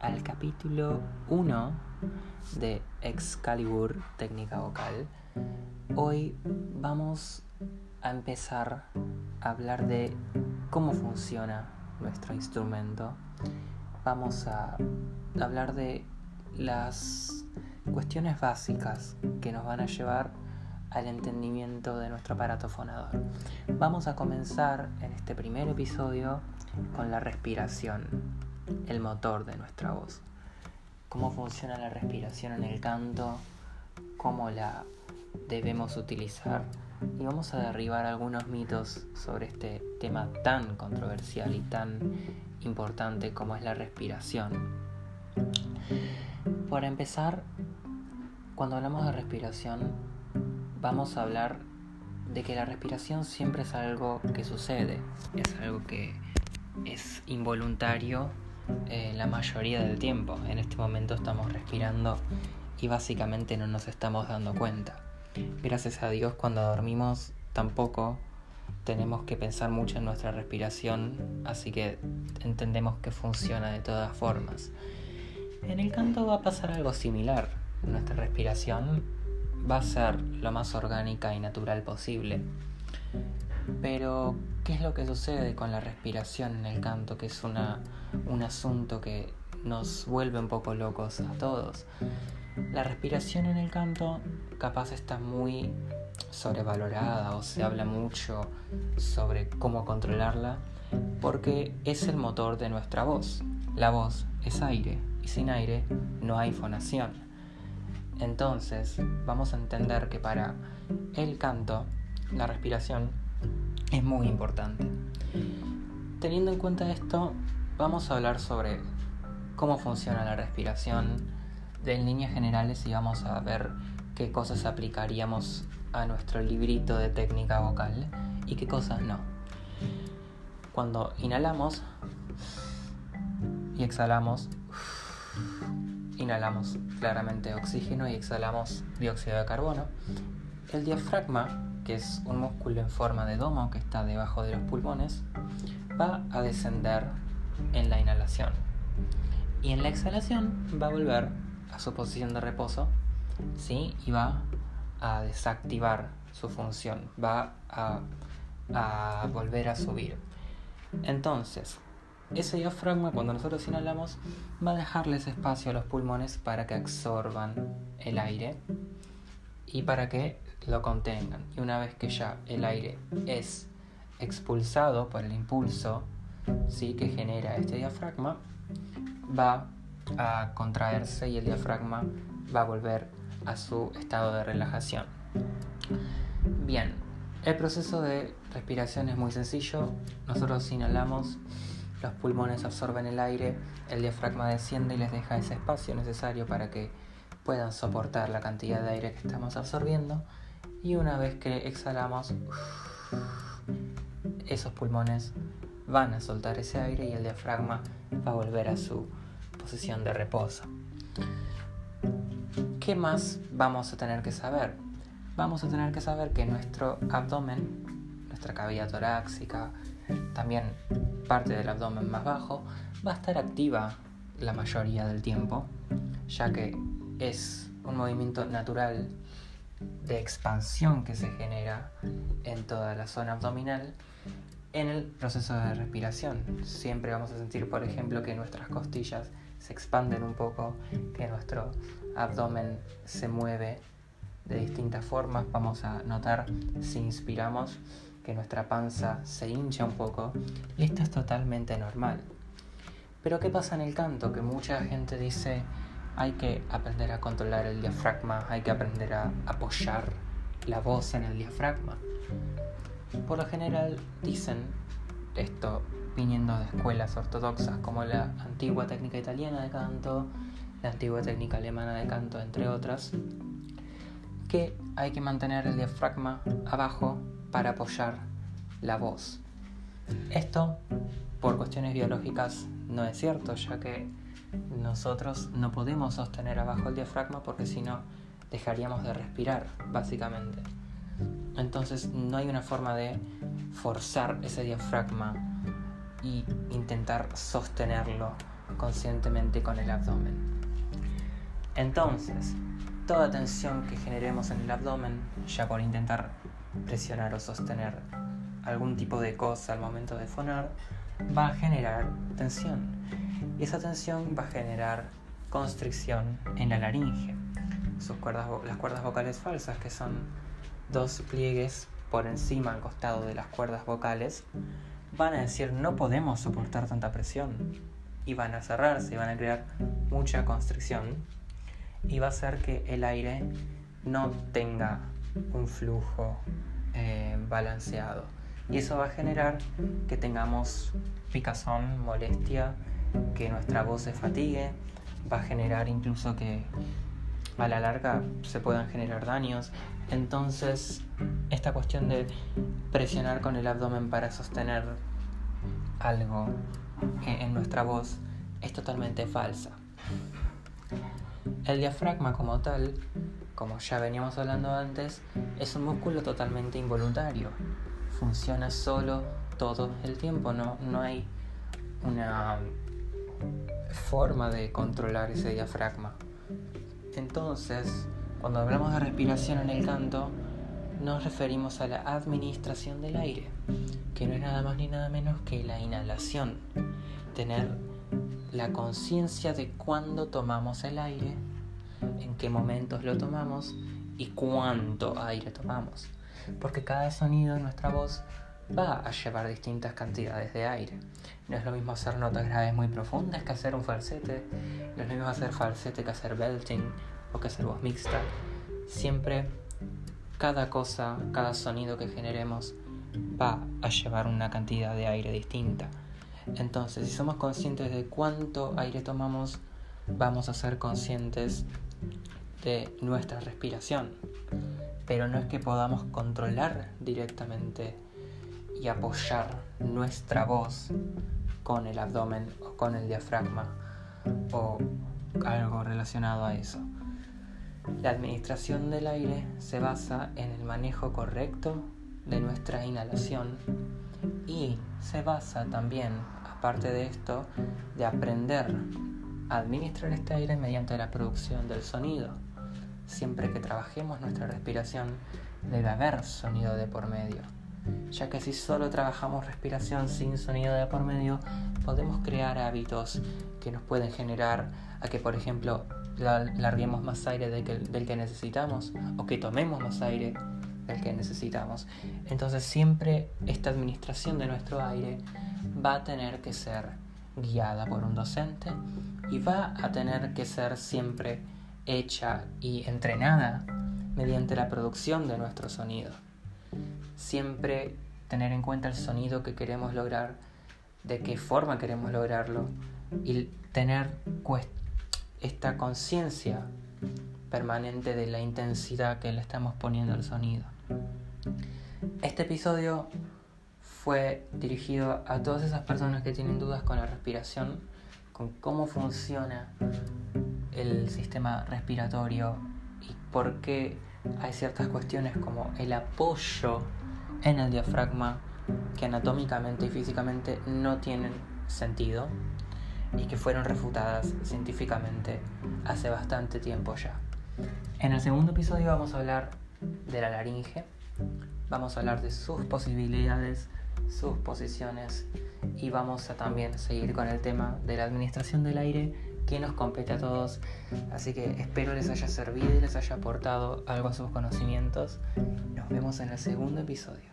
al capítulo 1 de Excalibur Técnica Vocal. Hoy vamos a empezar a hablar de cómo funciona nuestro instrumento. Vamos a hablar de las cuestiones básicas que nos van a llevar al entendimiento de nuestro aparato fonador. Vamos a comenzar en este primer episodio con la respiración, el motor de nuestra voz. Cómo funciona la respiración en el canto, cómo la debemos utilizar y vamos a derribar algunos mitos sobre este tema tan controversial y tan importante como es la respiración. Para empezar, cuando hablamos de respiración, vamos a hablar de que la respiración siempre es algo que sucede, es algo que es involuntario eh, la mayoría del tiempo. En este momento estamos respirando y básicamente no nos estamos dando cuenta. Gracias a Dios cuando dormimos tampoco tenemos que pensar mucho en nuestra respiración, así que entendemos que funciona de todas formas. En el canto va a pasar algo similar. Nuestra respiración va a ser lo más orgánica y natural posible. Pero, ¿qué es lo que sucede con la respiración en el canto? Que es una, un asunto que nos vuelve un poco locos a todos. La respiración en el canto capaz está muy sobrevalorada o se habla mucho sobre cómo controlarla porque es el motor de nuestra voz. La voz es aire y sin aire no hay fonación. Entonces vamos a entender que para el canto la respiración es muy importante. Teniendo en cuenta esto, vamos a hablar sobre cómo funciona la respiración en líneas generales y vamos a ver qué cosas aplicaríamos a nuestro librito de técnica vocal y qué cosas no. Cuando inhalamos y exhalamos, inhalamos claramente oxígeno y exhalamos dióxido de carbono. El diafragma que es un músculo en forma de domo que está debajo de los pulmones, va a descender en la inhalación. Y en la exhalación va a volver a su posición de reposo, ¿sí? Y va a desactivar su función, va a, a volver a subir. Entonces, ese diafragma cuando nosotros inhalamos va a dejarles espacio a los pulmones para que absorban el aire y para que lo contengan. Y una vez que ya el aire es expulsado por el impulso ¿sí? que genera este diafragma, va a contraerse y el diafragma va a volver a su estado de relajación. Bien, el proceso de respiración es muy sencillo. Nosotros inhalamos, los pulmones absorben el aire, el diafragma desciende y les deja ese espacio necesario para que puedan soportar la cantidad de aire que estamos absorbiendo y una vez que exhalamos, esos pulmones van a soltar ese aire y el diafragma va a volver a su posición de reposo. ¿Qué más vamos a tener que saber? Vamos a tener que saber que nuestro abdomen, nuestra cavidad torácica, también parte del abdomen más bajo, va a estar activa la mayoría del tiempo, ya que es un movimiento natural de expansión que se genera en toda la zona abdominal en el proceso de respiración. Siempre vamos a sentir, por ejemplo, que nuestras costillas se expanden un poco, que nuestro abdomen se mueve de distintas formas. Vamos a notar si inspiramos que nuestra panza se hincha un poco y esto es totalmente normal. Pero ¿qué pasa en el canto? Que mucha gente dice, hay que aprender a controlar el diafragma, hay que aprender a apoyar la voz en el diafragma. Por lo general dicen esto viniendo de escuelas ortodoxas como la antigua técnica italiana de canto, la antigua técnica alemana de canto, entre otras, que hay que mantener el diafragma abajo para apoyar la voz. Esto, por cuestiones biológicas, no es cierto, ya que nosotros no podemos sostener abajo el diafragma porque si no dejaríamos de respirar, básicamente. Entonces no hay una forma de forzar ese diafragma y intentar sostenerlo conscientemente con el abdomen. Entonces, toda tensión que generemos en el abdomen, ya por intentar presionar o sostener algún tipo de cosa al momento de fonar, va a generar tensión. Y esa tensión va a generar constricción en la laringe. Sus cuerdas, las cuerdas vocales falsas, que son dos pliegues por encima al costado de las cuerdas vocales, van a decir no podemos soportar tanta presión y van a cerrarse y van a crear mucha constricción y va a hacer que el aire no tenga un flujo eh, balanceado y eso va a generar que tengamos picazón, molestia, que nuestra voz se fatigue, va a generar incluso que a la larga se puedan generar daños. Entonces, esta cuestión de presionar con el abdomen para sostener algo en nuestra voz es totalmente falsa. El diafragma como tal, como ya veníamos hablando antes, es un músculo totalmente involuntario. Funciona solo todo el tiempo, no, no hay una forma de controlar ese diafragma. Entonces, cuando hablamos de respiración en el canto, nos referimos a la administración del aire, que no es nada más ni nada menos que la inhalación. Tener la conciencia de cuándo tomamos el aire, en qué momentos lo tomamos y cuánto aire tomamos. Porque cada sonido en nuestra voz va a llevar distintas cantidades de aire. No es lo mismo hacer notas graves muy profundas que hacer un falsete, no es lo mismo hacer falsete que hacer belting o que hacer voz mixta. Siempre cada cosa, cada sonido que generemos va a llevar una cantidad de aire distinta. Entonces, si somos conscientes de cuánto aire tomamos, vamos a ser conscientes de nuestra respiración. Pero no es que podamos controlar directamente y apoyar nuestra voz con el abdomen o con el diafragma o algo relacionado a eso. La administración del aire se basa en el manejo correcto de nuestra inhalación y se basa también, aparte de esto, de aprender a administrar este aire mediante la producción del sonido. Siempre que trabajemos nuestra respiración debe haber sonido de por medio ya que si solo trabajamos respiración sin sonido de por medio, podemos crear hábitos que nos pueden generar a que, por ejemplo, larguemos más aire del que, necesitamos o que tomemos más aire del que necesitamos. Entonces siempre esta administración de nuestro aire va a tener que ser guiada por un docente y va a tener que ser siempre hecha y entrenada mediante la producción de nuestro sonido siempre tener en cuenta el sonido que queremos lograr, de qué forma queremos lograrlo y tener esta conciencia permanente de la intensidad que le estamos poniendo al sonido. Este episodio fue dirigido a todas esas personas que tienen dudas con la respiración, con cómo funciona el sistema respiratorio y por qué hay ciertas cuestiones como el apoyo en el diafragma que anatómicamente y físicamente no tienen sentido y que fueron refutadas científicamente hace bastante tiempo ya. En el segundo episodio vamos a hablar de la laringe, vamos a hablar de sus posibilidades, sus posiciones y vamos a también seguir con el tema de la administración del aire que nos compete a todos. Así que espero les haya servido y les haya aportado algo a sus conocimientos. Nos vemos en el segundo episodio.